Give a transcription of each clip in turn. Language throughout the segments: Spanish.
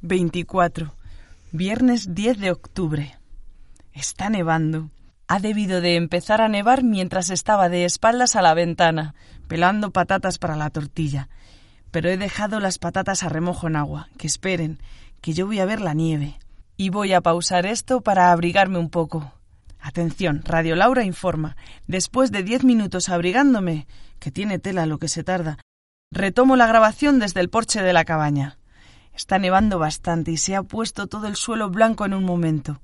24. Viernes 10 de octubre. Está nevando. Ha debido de empezar a nevar mientras estaba de espaldas a la ventana, pelando patatas para la tortilla. Pero he dejado las patatas a remojo en agua. Que esperen, que yo voy a ver la nieve. Y voy a pausar esto para abrigarme un poco. Atención, Radio Laura informa. Después de diez minutos abrigándome, que tiene tela lo que se tarda, retomo la grabación desde el porche de la cabaña. Está nevando bastante y se ha puesto todo el suelo blanco en un momento.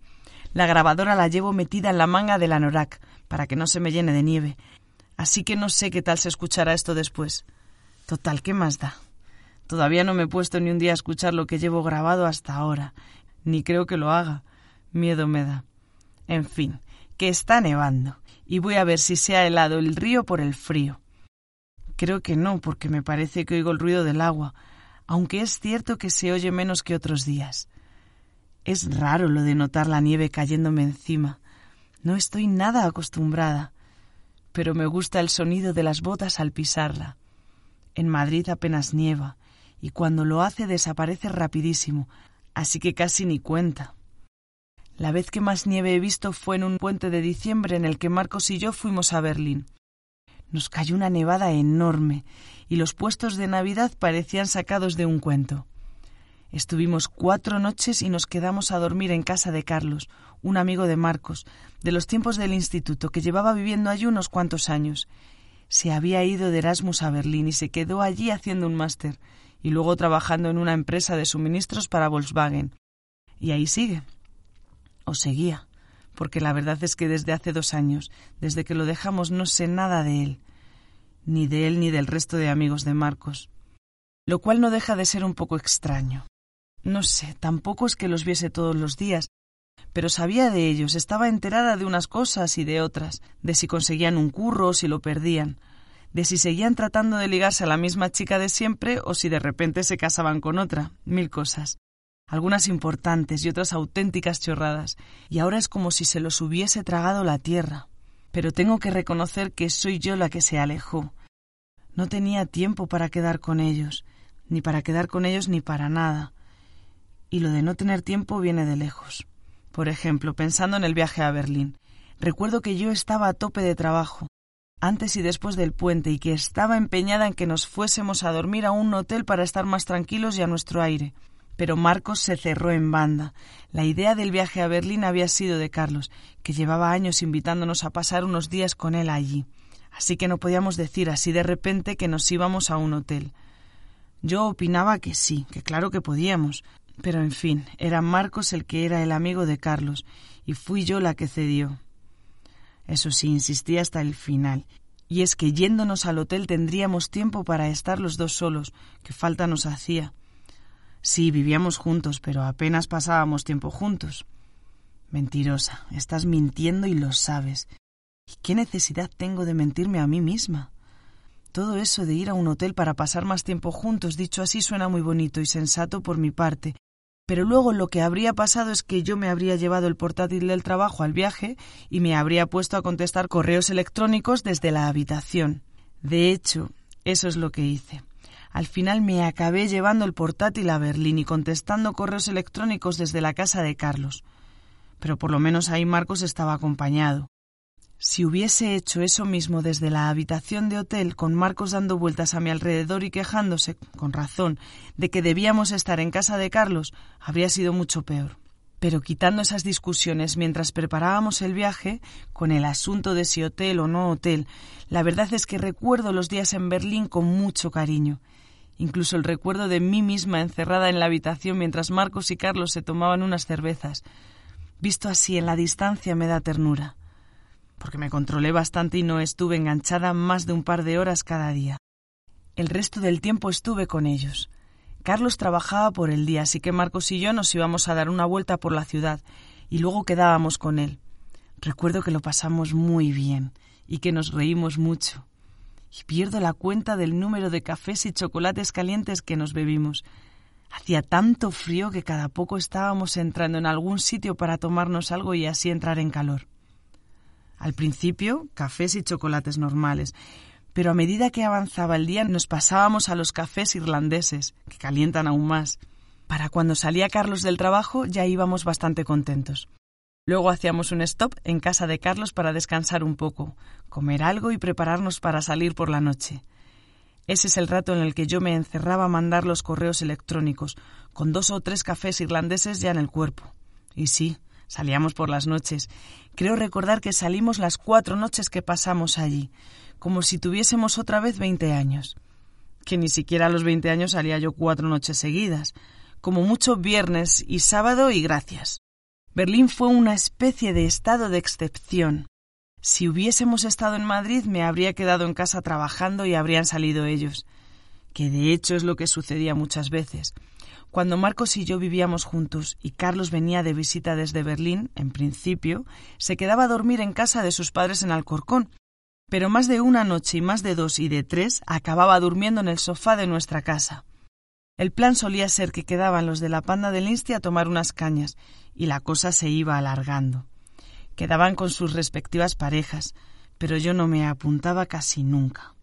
La grabadora la llevo metida en la manga del anorak para que no se me llene de nieve. Así que no sé qué tal se escuchará esto después. Total, ¿qué más da? Todavía no me he puesto ni un día a escuchar lo que llevo grabado hasta ahora, ni creo que lo haga. Miedo me da. En fin, que está nevando, y voy a ver si se ha helado el río por el frío. Creo que no, porque me parece que oigo el ruido del agua, aunque es cierto que se oye menos que otros días. Es raro lo de notar la nieve cayéndome encima. No estoy nada acostumbrada, pero me gusta el sonido de las botas al pisarla. En Madrid apenas nieva, y cuando lo hace desaparece rapidísimo, así que casi ni cuenta. La vez que más nieve he visto fue en un puente de diciembre en el que Marcos y yo fuimos a Berlín. Nos cayó una nevada enorme y los puestos de Navidad parecían sacados de un cuento. Estuvimos cuatro noches y nos quedamos a dormir en casa de Carlos, un amigo de Marcos, de los tiempos del instituto, que llevaba viviendo allí unos cuantos años. Se había ido de Erasmus a Berlín y se quedó allí haciendo un máster y luego trabajando en una empresa de suministros para Volkswagen. Y ahí sigue. O seguía, porque la verdad es que desde hace dos años, desde que lo dejamos, no sé nada de él, ni de él ni del resto de amigos de Marcos, lo cual no deja de ser un poco extraño. No sé, tampoco es que los viese todos los días, pero sabía de ellos, estaba enterada de unas cosas y de otras, de si conseguían un curro o si lo perdían, de si seguían tratando de ligarse a la misma chica de siempre o si de repente se casaban con otra, mil cosas algunas importantes y otras auténticas chorradas, y ahora es como si se los hubiese tragado la tierra. Pero tengo que reconocer que soy yo la que se alejó. No tenía tiempo para quedar con ellos, ni para quedar con ellos ni para nada. Y lo de no tener tiempo viene de lejos. Por ejemplo, pensando en el viaje a Berlín, recuerdo que yo estaba a tope de trabajo, antes y después del puente, y que estaba empeñada en que nos fuésemos a dormir a un hotel para estar más tranquilos y a nuestro aire pero Marcos se cerró en banda. La idea del viaje a Berlín había sido de Carlos, que llevaba años invitándonos a pasar unos días con él allí. Así que no podíamos decir así de repente que nos íbamos a un hotel. Yo opinaba que sí, que claro que podíamos, pero en fin, era Marcos el que era el amigo de Carlos, y fui yo la que cedió. Eso sí, insistí hasta el final, y es que yéndonos al hotel tendríamos tiempo para estar los dos solos, que falta nos hacía. Sí, vivíamos juntos, pero apenas pasábamos tiempo juntos. Mentirosa, estás mintiendo y lo sabes. ¿Y qué necesidad tengo de mentirme a mí misma? Todo eso de ir a un hotel para pasar más tiempo juntos, dicho así, suena muy bonito y sensato por mi parte, pero luego lo que habría pasado es que yo me habría llevado el portátil del trabajo al viaje y me habría puesto a contestar correos electrónicos desde la habitación. De hecho, eso es lo que hice. Al final me acabé llevando el portátil a Berlín y contestando correos electrónicos desde la casa de Carlos. Pero por lo menos ahí Marcos estaba acompañado. Si hubiese hecho eso mismo desde la habitación de hotel, con Marcos dando vueltas a mi alrededor y quejándose, con razón, de que debíamos estar en casa de Carlos, habría sido mucho peor. Pero quitando esas discusiones mientras preparábamos el viaje, con el asunto de si hotel o no hotel, la verdad es que recuerdo los días en Berlín con mucho cariño. Incluso el recuerdo de mí misma encerrada en la habitación mientras Marcos y Carlos se tomaban unas cervezas. Visto así en la distancia me da ternura, porque me controlé bastante y no estuve enganchada más de un par de horas cada día. El resto del tiempo estuve con ellos. Carlos trabajaba por el día, así que Marcos y yo nos íbamos a dar una vuelta por la ciudad y luego quedábamos con él. Recuerdo que lo pasamos muy bien y que nos reímos mucho. Y pierdo la cuenta del número de cafés y chocolates calientes que nos bebimos. Hacía tanto frío que cada poco estábamos entrando en algún sitio para tomarnos algo y así entrar en calor. Al principio, cafés y chocolates normales, pero a medida que avanzaba el día nos pasábamos a los cafés irlandeses, que calientan aún más. Para cuando salía Carlos del trabajo ya íbamos bastante contentos. Luego hacíamos un stop en casa de Carlos para descansar un poco, comer algo y prepararnos para salir por la noche. Ese es el rato en el que yo me encerraba a mandar los correos electrónicos, con dos o tres cafés irlandeses ya en el cuerpo. Y sí, salíamos por las noches. Creo recordar que salimos las cuatro noches que pasamos allí, como si tuviésemos otra vez veinte años. Que ni siquiera a los veinte años salía yo cuatro noches seguidas, como mucho viernes y sábado y gracias. Berlín fue una especie de estado de excepción. Si hubiésemos estado en Madrid me habría quedado en casa trabajando y habrían salido ellos, que de hecho es lo que sucedía muchas veces. Cuando Marcos y yo vivíamos juntos y Carlos venía de visita desde Berlín, en principio, se quedaba a dormir en casa de sus padres en Alcorcón, pero más de una noche y más de dos y de tres acababa durmiendo en el sofá de nuestra casa. El plan solía ser que quedaban los de la panda del Insti a tomar unas cañas, y la cosa se iba alargando. Quedaban con sus respectivas parejas, pero yo no me apuntaba casi nunca.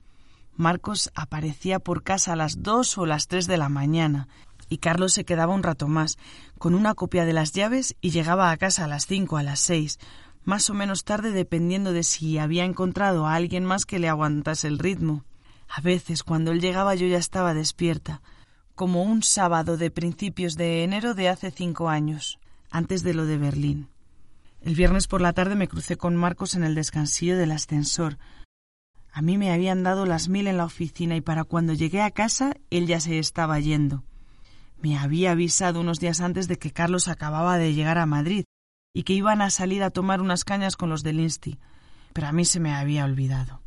Marcos aparecía por casa a las dos o las tres de la mañana, y Carlos se quedaba un rato más, con una copia de las llaves, y llegaba a casa a las cinco, a las seis, más o menos tarde dependiendo de si había encontrado a alguien más que le aguantase el ritmo. A veces, cuando él llegaba, yo ya estaba despierta, como un sábado de principios de enero de hace cinco años, antes de lo de Berlín. El viernes por la tarde me crucé con Marcos en el descansillo del ascensor. A mí me habían dado las mil en la oficina y para cuando llegué a casa él ya se estaba yendo. Me había avisado unos días antes de que Carlos acababa de llegar a Madrid y que iban a salir a tomar unas cañas con los del Insti, pero a mí se me había olvidado.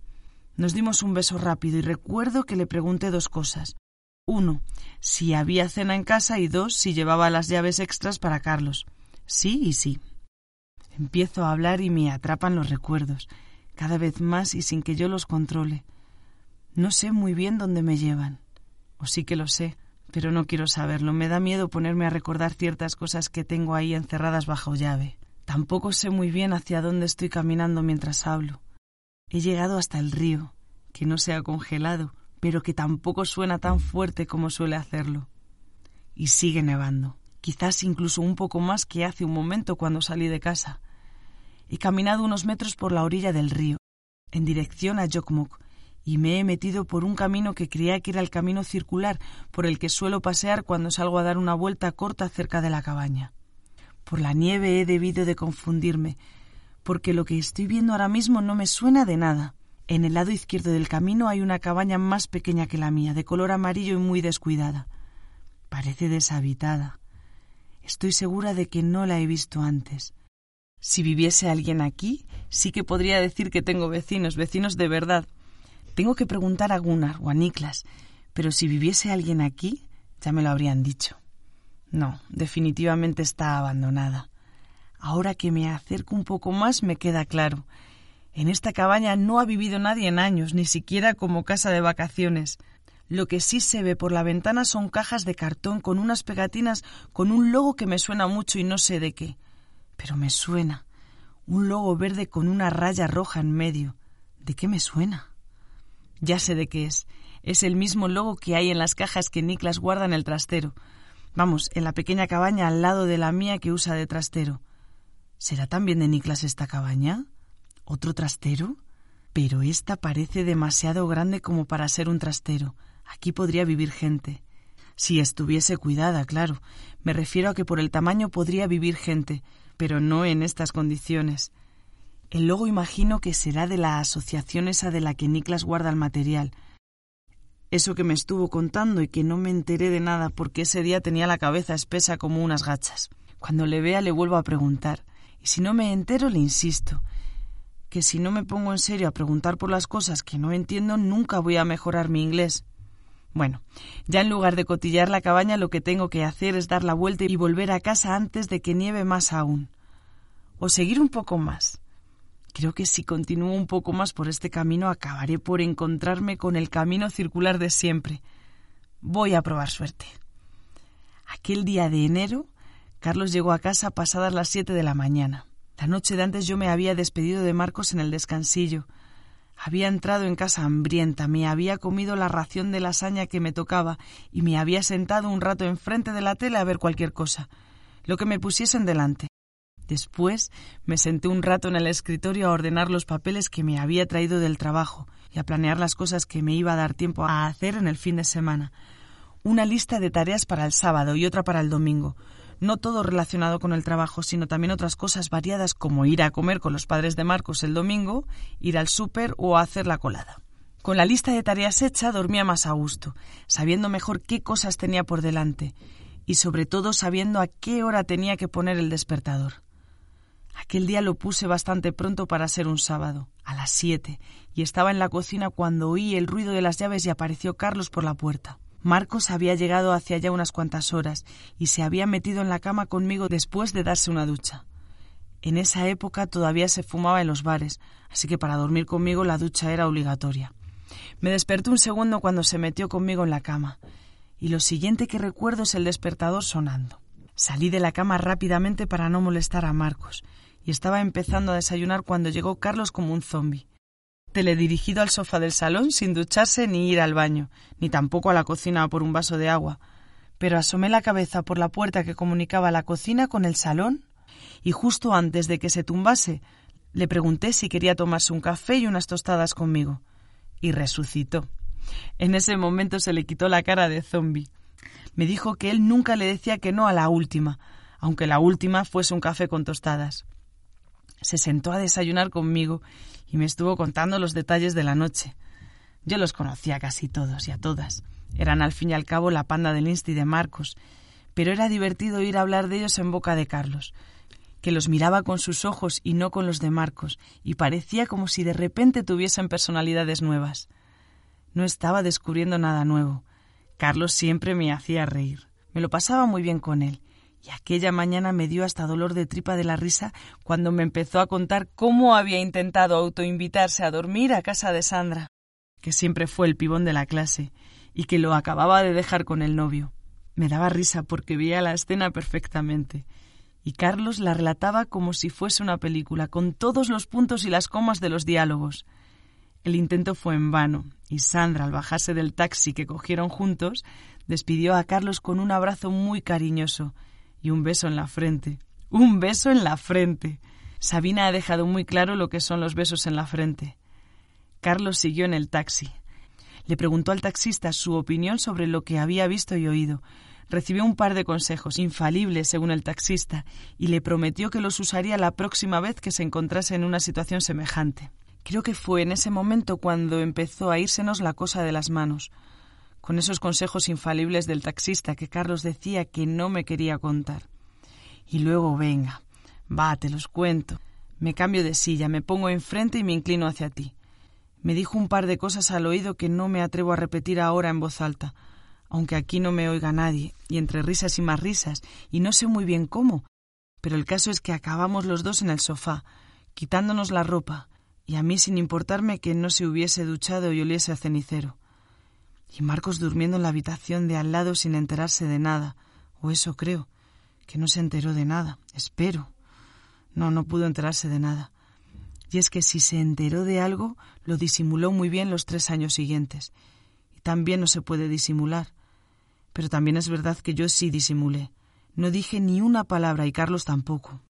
Nos dimos un beso rápido y recuerdo que le pregunté dos cosas. Uno, si había cena en casa y dos, si llevaba las llaves extras para Carlos. Sí y sí. Empiezo a hablar y me atrapan los recuerdos, cada vez más y sin que yo los controle. No sé muy bien dónde me llevan. O sí que lo sé, pero no quiero saberlo. Me da miedo ponerme a recordar ciertas cosas que tengo ahí encerradas bajo llave. Tampoco sé muy bien hacia dónde estoy caminando mientras hablo. He llegado hasta el río, que no se ha congelado, pero que tampoco suena tan fuerte como suele hacerlo. Y sigue nevando, quizás incluso un poco más que hace un momento cuando salí de casa. He caminado unos metros por la orilla del río, en dirección a Jokmok, y me he metido por un camino que creía que era el camino circular por el que suelo pasear cuando salgo a dar una vuelta corta cerca de la cabaña. Por la nieve he debido de confundirme, porque lo que estoy viendo ahora mismo no me suena de nada. En el lado izquierdo del camino hay una cabaña más pequeña que la mía, de color amarillo y muy descuidada. Parece deshabitada. Estoy segura de que no la he visto antes. Si viviese alguien aquí, sí que podría decir que tengo vecinos, vecinos de verdad, tengo que preguntar a Gunnar o a Niklas, pero si viviese alguien aquí, ya me lo habrían dicho. No, definitivamente está abandonada. Ahora que me acerco un poco más me queda claro. En esta cabaña no ha vivido nadie en años, ni siquiera como casa de vacaciones. Lo que sí se ve por la ventana son cajas de cartón con unas pegatinas con un logo que me suena mucho y no sé de qué. Pero me suena. Un logo verde con una raya roja en medio. ¿De qué me suena? Ya sé de qué es. Es el mismo logo que hay en las cajas que Niklas guarda en el trastero. Vamos, en la pequeña cabaña al lado de la mía que usa de trastero. ¿Será también de Niklas esta cabaña? ¿Otro trastero? Pero esta parece demasiado grande como para ser un trastero. Aquí podría vivir gente. Si estuviese cuidada, claro. Me refiero a que por el tamaño podría vivir gente, pero no en estas condiciones. El logo imagino que será de la asociación esa de la que Niklas guarda el material. Eso que me estuvo contando y que no me enteré de nada porque ese día tenía la cabeza espesa como unas gachas. Cuando le vea le vuelvo a preguntar. Y si no me entero le insisto. Que si no me pongo en serio a preguntar por las cosas que no entiendo nunca voy a mejorar mi inglés. Bueno, ya en lugar de cotillar la cabaña lo que tengo que hacer es dar la vuelta y volver a casa antes de que nieve más aún. O seguir un poco más. Creo que si continúo un poco más por este camino acabaré por encontrarme con el camino circular de siempre. Voy a probar suerte. Aquel día de enero, Carlos llegó a casa pasadas las siete de la mañana. La noche de antes yo me había despedido de Marcos en el descansillo. Había entrado en casa hambrienta, me había comido la ración de lasaña que me tocaba y me había sentado un rato enfrente de la tele a ver cualquier cosa, lo que me pusiesen delante. Después me senté un rato en el escritorio a ordenar los papeles que me había traído del trabajo y a planear las cosas que me iba a dar tiempo a hacer en el fin de semana. Una lista de tareas para el sábado y otra para el domingo, no todo relacionado con el trabajo, sino también otras cosas variadas como ir a comer con los padres de Marcos el domingo, ir al súper o hacer la colada. Con la lista de tareas hecha dormía más a gusto, sabiendo mejor qué cosas tenía por delante y sobre todo sabiendo a qué hora tenía que poner el despertador. Aquel día lo puse bastante pronto para ser un sábado, a las siete, y estaba en la cocina cuando oí el ruido de las llaves y apareció Carlos por la puerta. Marcos había llegado hacia ya unas cuantas horas y se había metido en la cama conmigo después de darse una ducha. En esa época todavía se fumaba en los bares, así que para dormir conmigo la ducha era obligatoria. Me desperté un segundo cuando se metió conmigo en la cama, y lo siguiente que recuerdo es el despertador sonando. Salí de la cama rápidamente para no molestar a Marcos, y estaba empezando a desayunar cuando llegó Carlos como un zombi teledirigido al sofá del salón sin ducharse ni ir al baño, ni tampoco a la cocina por un vaso de agua. Pero asomé la cabeza por la puerta que comunicaba la cocina con el salón y justo antes de que se tumbase le pregunté si quería tomarse un café y unas tostadas conmigo. Y resucitó. En ese momento se le quitó la cara de zombi. Me dijo que él nunca le decía que no a la última, aunque la última fuese un café con tostadas. Se sentó a desayunar conmigo y me estuvo contando los detalles de la noche. Yo los conocía casi todos y a todas. Eran al fin y al cabo la panda del Insti de Marcos, pero era divertido ir a hablar de ellos en boca de Carlos, que los miraba con sus ojos y no con los de Marcos, y parecía como si de repente tuviesen personalidades nuevas. No estaba descubriendo nada nuevo. Carlos siempre me hacía reír. Me lo pasaba muy bien con él, y aquella mañana me dio hasta dolor de tripa de la risa cuando me empezó a contar cómo había intentado autoinvitarse a dormir a casa de Sandra, que siempre fue el pibón de la clase, y que lo acababa de dejar con el novio. Me daba risa porque veía la escena perfectamente, y Carlos la relataba como si fuese una película, con todos los puntos y las comas de los diálogos. El intento fue en vano, y Sandra, al bajarse del taxi que cogieron juntos, despidió a Carlos con un abrazo muy cariñoso, y un beso en la frente. Un beso en la frente. Sabina ha dejado muy claro lo que son los besos en la frente. Carlos siguió en el taxi. Le preguntó al taxista su opinión sobre lo que había visto y oído. Recibió un par de consejos, infalibles según el taxista, y le prometió que los usaría la próxima vez que se encontrase en una situación semejante. Creo que fue en ese momento cuando empezó a írsenos la cosa de las manos con esos consejos infalibles del taxista que Carlos decía que no me quería contar. Y luego, venga, va, te los cuento. Me cambio de silla, me pongo enfrente y me inclino hacia ti. Me dijo un par de cosas al oído que no me atrevo a repetir ahora en voz alta, aunque aquí no me oiga nadie, y entre risas y más risas, y no sé muy bien cómo. Pero el caso es que acabamos los dos en el sofá, quitándonos la ropa, y a mí sin importarme que no se hubiese duchado y oliese a cenicero. Y Marcos durmiendo en la habitación de al lado sin enterarse de nada. O eso creo, que no se enteró de nada. Espero. No, no pudo enterarse de nada. Y es que si se enteró de algo, lo disimuló muy bien los tres años siguientes. Y también no se puede disimular. Pero también es verdad que yo sí disimulé. No dije ni una palabra y Carlos tampoco.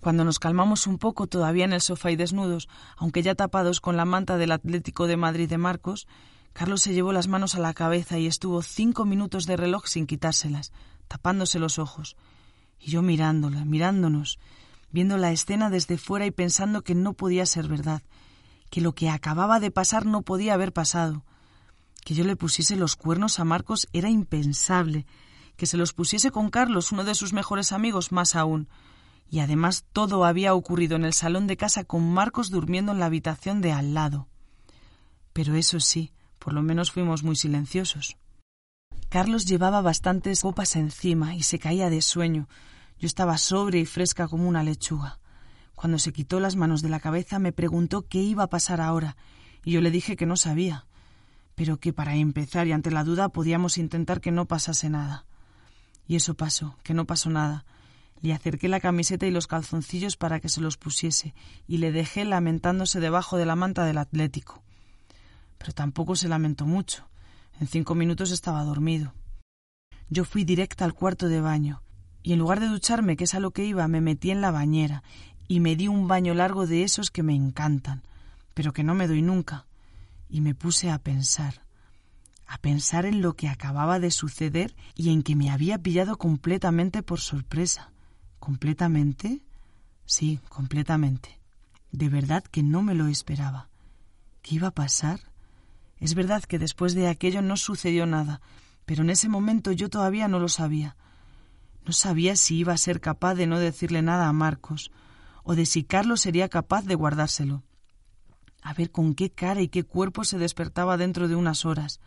Cuando nos calmamos un poco todavía en el sofá y desnudos, aunque ya tapados con la manta del Atlético de Madrid de Marcos, Carlos se llevó las manos a la cabeza y estuvo cinco minutos de reloj sin quitárselas, tapándose los ojos. Y yo mirándola, mirándonos, viendo la escena desde fuera y pensando que no podía ser verdad, que lo que acababa de pasar no podía haber pasado. Que yo le pusiese los cuernos a Marcos era impensable, que se los pusiese con Carlos, uno de sus mejores amigos, más aún. Y además todo había ocurrido en el salón de casa con Marcos durmiendo en la habitación de al lado. Pero eso sí, por lo menos fuimos muy silenciosos. Carlos llevaba bastantes copas encima y se caía de sueño. Yo estaba sobria y fresca como una lechuga. Cuando se quitó las manos de la cabeza me preguntó qué iba a pasar ahora, y yo le dije que no sabía, pero que para empezar y ante la duda podíamos intentar que no pasase nada. Y eso pasó, que no pasó nada. Le acerqué la camiseta y los calzoncillos para que se los pusiese, y le dejé lamentándose debajo de la manta del Atlético. Pero tampoco se lamentó mucho. En cinco minutos estaba dormido. Yo fui directa al cuarto de baño, y en lugar de ducharme, que es a lo que iba, me metí en la bañera, y me di un baño largo de esos que me encantan, pero que no me doy nunca, y me puse a pensar a pensar en lo que acababa de suceder y en que me había pillado completamente por sorpresa. ¿Completamente? Sí, completamente. De verdad que no me lo esperaba. ¿Qué iba a pasar? Es verdad que después de aquello no sucedió nada, pero en ese momento yo todavía no lo sabía. No sabía si iba a ser capaz de no decirle nada a Marcos, o de si Carlos sería capaz de guardárselo. A ver con qué cara y qué cuerpo se despertaba dentro de unas horas.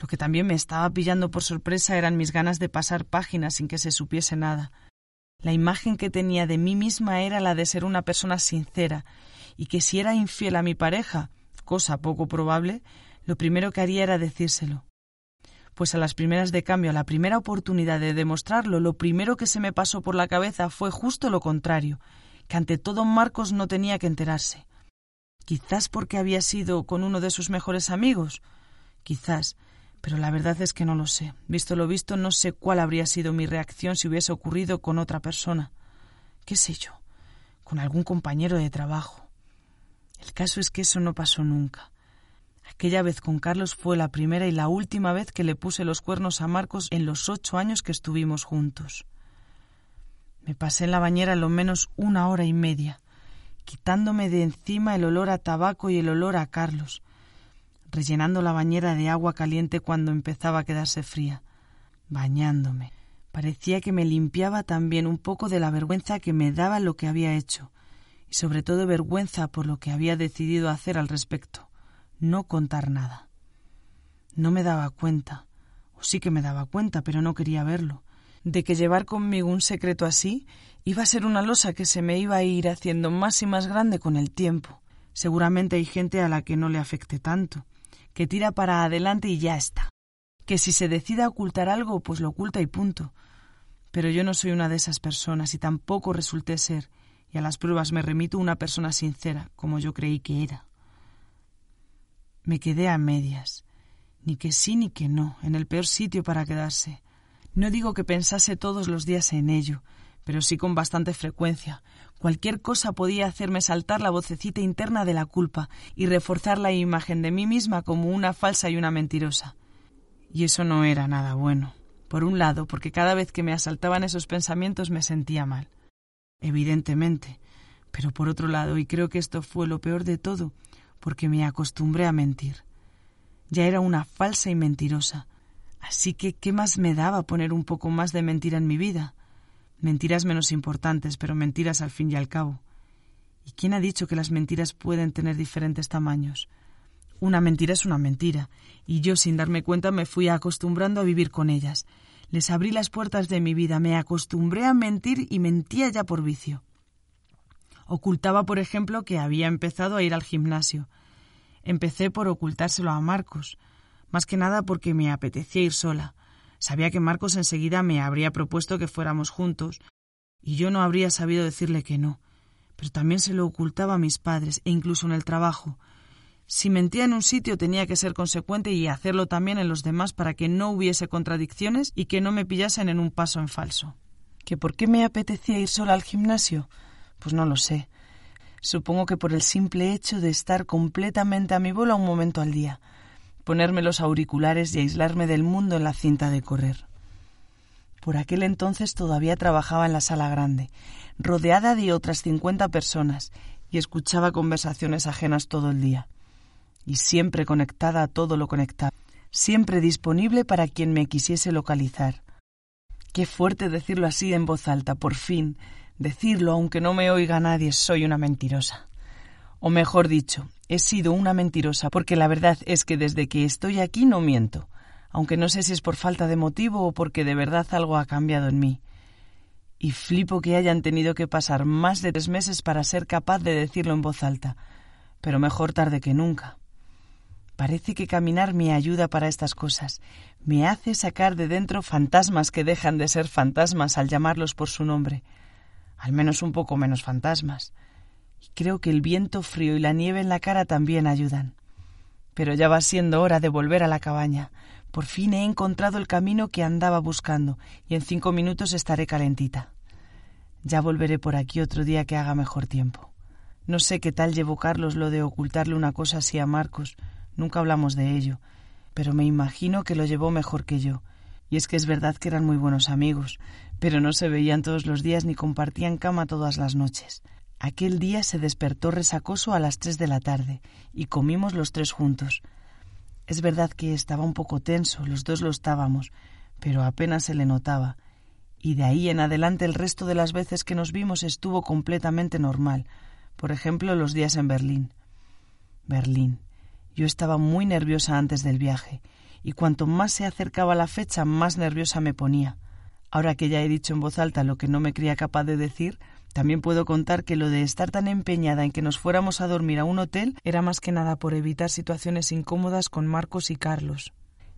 Lo que también me estaba pillando por sorpresa eran mis ganas de pasar páginas sin que se supiese nada. La imagen que tenía de mí misma era la de ser una persona sincera, y que si era infiel a mi pareja, cosa poco probable, lo primero que haría era decírselo. Pues a las primeras de cambio, a la primera oportunidad de demostrarlo, lo primero que se me pasó por la cabeza fue justo lo contrario, que ante todo Marcos no tenía que enterarse. Quizás porque había sido con uno de sus mejores amigos, quizás, pero la verdad es que no lo sé. Visto lo visto, no sé cuál habría sido mi reacción si hubiese ocurrido con otra persona. ¿Qué sé yo? Con algún compañero de trabajo. El caso es que eso no pasó nunca. Aquella vez con Carlos fue la primera y la última vez que le puse los cuernos a Marcos en los ocho años que estuvimos juntos. Me pasé en la bañera lo menos una hora y media, quitándome de encima el olor a tabaco y el olor a Carlos, rellenando la bañera de agua caliente cuando empezaba a quedarse fría, bañándome. Parecía que me limpiaba también un poco de la vergüenza que me daba lo que había hecho, y sobre todo vergüenza por lo que había decidido hacer al respecto, no contar nada. No me daba cuenta, o sí que me daba cuenta, pero no quería verlo, de que llevar conmigo un secreto así iba a ser una losa que se me iba a ir haciendo más y más grande con el tiempo. Seguramente hay gente a la que no le afecte tanto, que tira para adelante y ya está. Que si se decide a ocultar algo, pues lo oculta y punto. Pero yo no soy una de esas personas y tampoco resulté ser, a las pruebas me remito una persona sincera, como yo creí que era. Me quedé a medias, ni que sí ni que no, en el peor sitio para quedarse. No digo que pensase todos los días en ello, pero sí con bastante frecuencia. Cualquier cosa podía hacerme saltar la vocecita interna de la culpa y reforzar la imagen de mí misma como una falsa y una mentirosa. Y eso no era nada bueno. Por un lado, porque cada vez que me asaltaban esos pensamientos me sentía mal. Evidentemente. Pero por otro lado, y creo que esto fue lo peor de todo, porque me acostumbré a mentir. Ya era una falsa y mentirosa. Así que, ¿qué más me daba poner un poco más de mentira en mi vida? Mentiras menos importantes, pero mentiras al fin y al cabo. ¿Y quién ha dicho que las mentiras pueden tener diferentes tamaños? Una mentira es una mentira, y yo sin darme cuenta me fui acostumbrando a vivir con ellas. Les abrí las puertas de mi vida, me acostumbré a mentir y mentía ya por vicio. Ocultaba, por ejemplo, que había empezado a ir al gimnasio. Empecé por ocultárselo a Marcos, más que nada porque me apetecía ir sola. Sabía que Marcos enseguida me habría propuesto que fuéramos juntos, y yo no habría sabido decirle que no. Pero también se lo ocultaba a mis padres, e incluso en el trabajo. Si mentía en un sitio tenía que ser consecuente y hacerlo también en los demás para que no hubiese contradicciones y que no me pillasen en un paso en falso. ¿Que por qué me apetecía ir sola al gimnasio? Pues no lo sé. Supongo que por el simple hecho de estar completamente a mi bola un momento al día ponerme los auriculares y aislarme del mundo en la cinta de correr. Por aquel entonces todavía trabajaba en la sala grande, rodeada de otras cincuenta personas, y escuchaba conversaciones ajenas todo el día. Y siempre conectada a todo lo conectado, siempre disponible para quien me quisiese localizar. Qué fuerte decirlo así en voz alta, por fin, decirlo aunque no me oiga nadie, soy una mentirosa. O mejor dicho, he sido una mentirosa porque la verdad es que desde que estoy aquí no miento, aunque no sé si es por falta de motivo o porque de verdad algo ha cambiado en mí. Y flipo que hayan tenido que pasar más de tres meses para ser capaz de decirlo en voz alta, pero mejor tarde que nunca. Parece que caminar me ayuda para estas cosas, me hace sacar de dentro fantasmas que dejan de ser fantasmas al llamarlos por su nombre, al menos un poco menos fantasmas. Y creo que el viento frío y la nieve en la cara también ayudan. Pero ya va siendo hora de volver a la cabaña. Por fin he encontrado el camino que andaba buscando y en cinco minutos estaré calentita. Ya volveré por aquí otro día que haga mejor tiempo. No sé qué tal llevó Carlos lo de ocultarle una cosa así a Marcos, Nunca hablamos de ello, pero me imagino que lo llevó mejor que yo. Y es que es verdad que eran muy buenos amigos, pero no se veían todos los días ni compartían cama todas las noches. Aquel día se despertó resacoso a las tres de la tarde y comimos los tres juntos. Es verdad que estaba un poco tenso, los dos lo estábamos, pero apenas se le notaba. Y de ahí en adelante el resto de las veces que nos vimos estuvo completamente normal. Por ejemplo, los días en Berlín. Berlín. Yo estaba muy nerviosa antes del viaje, y cuanto más se acercaba la fecha, más nerviosa me ponía. Ahora que ya he dicho en voz alta lo que no me creía capaz de decir, también puedo contar que lo de estar tan empeñada en que nos fuéramos a dormir a un hotel era más que nada por evitar situaciones incómodas con Marcos y Carlos.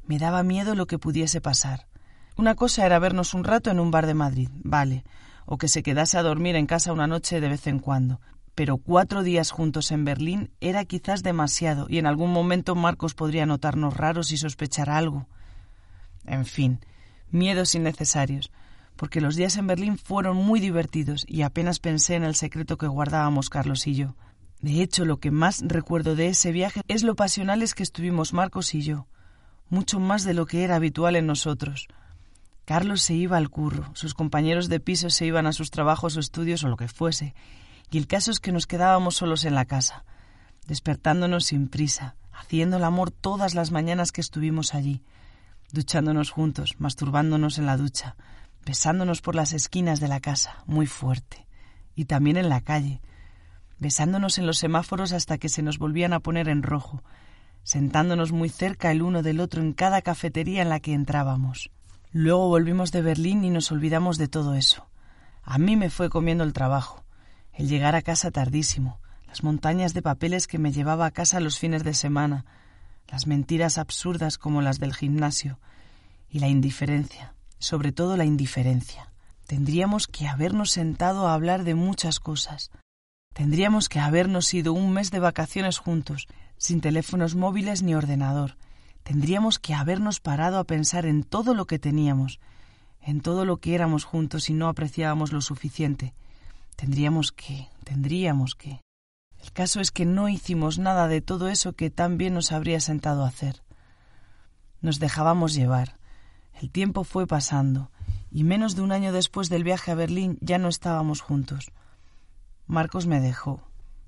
Me daba miedo lo que pudiese pasar. Una cosa era vernos un rato en un bar de Madrid, vale, o que se quedase a dormir en casa una noche de vez en cuando, pero cuatro días juntos en Berlín era quizás demasiado y en algún momento Marcos podría notarnos raros y sospechar algo. En fin, miedos innecesarios, porque los días en Berlín fueron muy divertidos y apenas pensé en el secreto que guardábamos Carlos y yo. De hecho, lo que más recuerdo de ese viaje es lo pasionales que estuvimos Marcos y yo, mucho más de lo que era habitual en nosotros. Carlos se iba al curro, sus compañeros de piso se iban a sus trabajos o estudios o lo que fuese, y el caso es que nos quedábamos solos en la casa, despertándonos sin prisa, haciendo el amor todas las mañanas que estuvimos allí, duchándonos juntos, masturbándonos en la ducha, besándonos por las esquinas de la casa, muy fuerte, y también en la calle, besándonos en los semáforos hasta que se nos volvían a poner en rojo, sentándonos muy cerca el uno del otro en cada cafetería en la que entrábamos. Luego volvimos de Berlín y nos olvidamos de todo eso. A mí me fue comiendo el trabajo el llegar a casa tardísimo, las montañas de papeles que me llevaba a casa los fines de semana, las mentiras absurdas como las del gimnasio, y la indiferencia, sobre todo la indiferencia. Tendríamos que habernos sentado a hablar de muchas cosas. Tendríamos que habernos ido un mes de vacaciones juntos, sin teléfonos móviles ni ordenador. Tendríamos que habernos parado a pensar en todo lo que teníamos, en todo lo que éramos juntos y no apreciábamos lo suficiente, Tendríamos que, tendríamos que. El caso es que no hicimos nada de todo eso que tan bien nos habría sentado hacer. Nos dejábamos llevar. El tiempo fue pasando, y menos de un año después del viaje a Berlín ya no estábamos juntos. Marcos me dejó.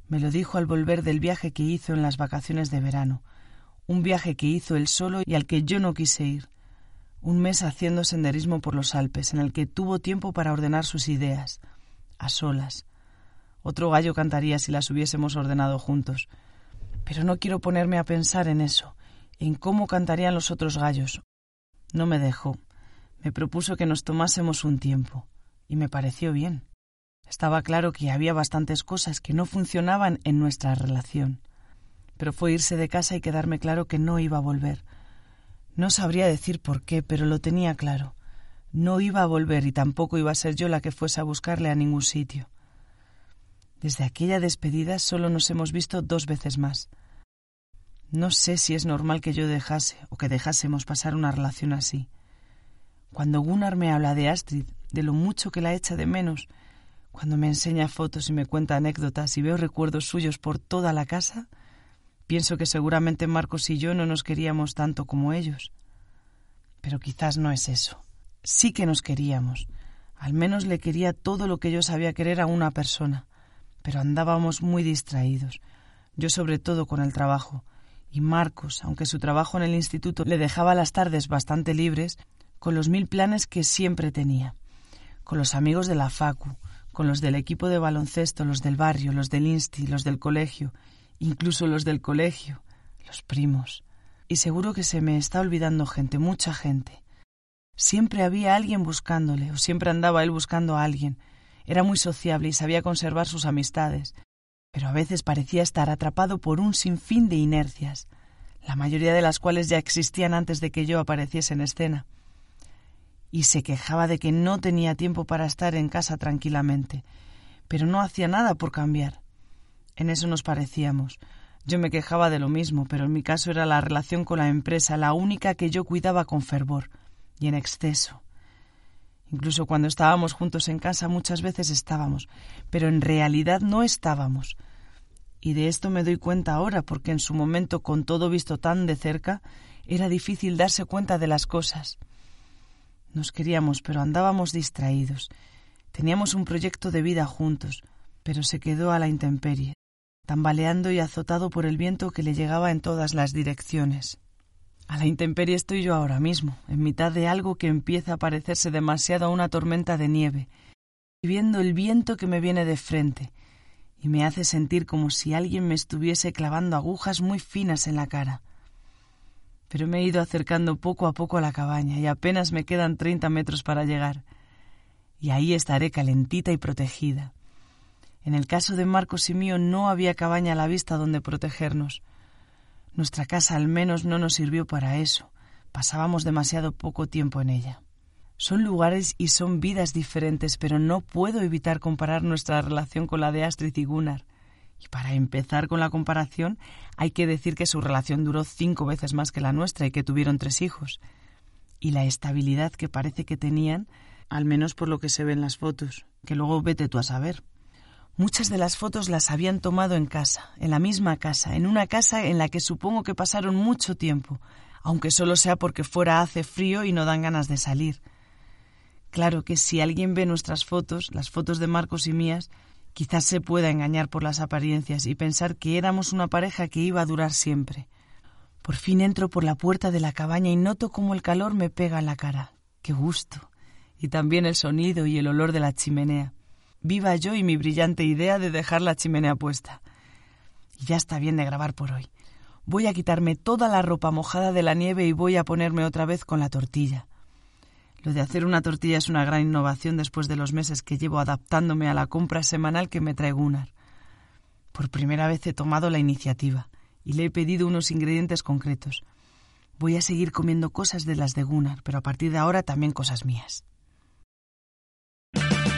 Me lo dijo al volver del viaje que hizo en las vacaciones de verano, un viaje que hizo él solo y al que yo no quise ir. Un mes haciendo senderismo por los Alpes, en el que tuvo tiempo para ordenar sus ideas a solas. Otro gallo cantaría si las hubiésemos ordenado juntos. Pero no quiero ponerme a pensar en eso, en cómo cantarían los otros gallos. No me dejó. Me propuso que nos tomásemos un tiempo, y me pareció bien. Estaba claro que había bastantes cosas que no funcionaban en nuestra relación. Pero fue irse de casa y quedarme claro que no iba a volver. No sabría decir por qué, pero lo tenía claro. No iba a volver y tampoco iba a ser yo la que fuese a buscarle a ningún sitio. Desde aquella despedida solo nos hemos visto dos veces más. No sé si es normal que yo dejase o que dejásemos pasar una relación así. Cuando Gunnar me habla de Astrid, de lo mucho que la echa de menos, cuando me enseña fotos y me cuenta anécdotas y veo recuerdos suyos por toda la casa, pienso que seguramente Marcos y yo no nos queríamos tanto como ellos. Pero quizás no es eso sí que nos queríamos. Al menos le quería todo lo que yo sabía querer a una persona. Pero andábamos muy distraídos. Yo sobre todo con el trabajo. Y Marcos, aunque su trabajo en el instituto le dejaba las tardes bastante libres, con los mil planes que siempre tenía. Con los amigos de la Facu, con los del equipo de baloncesto, los del barrio, los del Insti, los del colegio, incluso los del colegio, los primos. y seguro que se me está olvidando gente, mucha gente. Siempre había alguien buscándole, o siempre andaba él buscando a alguien. Era muy sociable y sabía conservar sus amistades, pero a veces parecía estar atrapado por un sinfín de inercias, la mayoría de las cuales ya existían antes de que yo apareciese en escena. Y se quejaba de que no tenía tiempo para estar en casa tranquilamente, pero no hacía nada por cambiar. En eso nos parecíamos. Yo me quejaba de lo mismo, pero en mi caso era la relación con la empresa la única que yo cuidaba con fervor y en exceso. Incluso cuando estábamos juntos en casa muchas veces estábamos, pero en realidad no estábamos. Y de esto me doy cuenta ahora porque en su momento, con todo visto tan de cerca, era difícil darse cuenta de las cosas. Nos queríamos, pero andábamos distraídos. Teníamos un proyecto de vida juntos, pero se quedó a la intemperie, tambaleando y azotado por el viento que le llegaba en todas las direcciones. A la intemperie estoy yo ahora mismo, en mitad de algo que empieza a parecerse demasiado a una tormenta de nieve, y viendo el viento que me viene de frente, y me hace sentir como si alguien me estuviese clavando agujas muy finas en la cara. Pero me he ido acercando poco a poco a la cabaña y apenas me quedan treinta metros para llegar. Y ahí estaré calentita y protegida. En el caso de Marcos y mío no había cabaña a la vista donde protegernos. Nuestra casa al menos no nos sirvió para eso. Pasábamos demasiado poco tiempo en ella. Son lugares y son vidas diferentes, pero no puedo evitar comparar nuestra relación con la de Astrid y Gunnar. Y para empezar con la comparación, hay que decir que su relación duró cinco veces más que la nuestra y que tuvieron tres hijos. Y la estabilidad que parece que tenían, al menos por lo que se ve en las fotos, que luego vete tú a saber. Muchas de las fotos las habían tomado en casa, en la misma casa, en una casa en la que supongo que pasaron mucho tiempo, aunque solo sea porque fuera hace frío y no dan ganas de salir. Claro que si alguien ve nuestras fotos, las fotos de Marcos y mías, quizás se pueda engañar por las apariencias y pensar que éramos una pareja que iba a durar siempre. Por fin entro por la puerta de la cabaña y noto cómo el calor me pega en la cara. ¡Qué gusto! Y también el sonido y el olor de la chimenea. Viva yo y mi brillante idea de dejar la chimenea puesta. Y ya está bien de grabar por hoy. Voy a quitarme toda la ropa mojada de la nieve y voy a ponerme otra vez con la tortilla. Lo de hacer una tortilla es una gran innovación después de los meses que llevo adaptándome a la compra semanal que me trae Gunnar. Por primera vez he tomado la iniciativa y le he pedido unos ingredientes concretos. Voy a seguir comiendo cosas de las de Gunnar, pero a partir de ahora también cosas mías.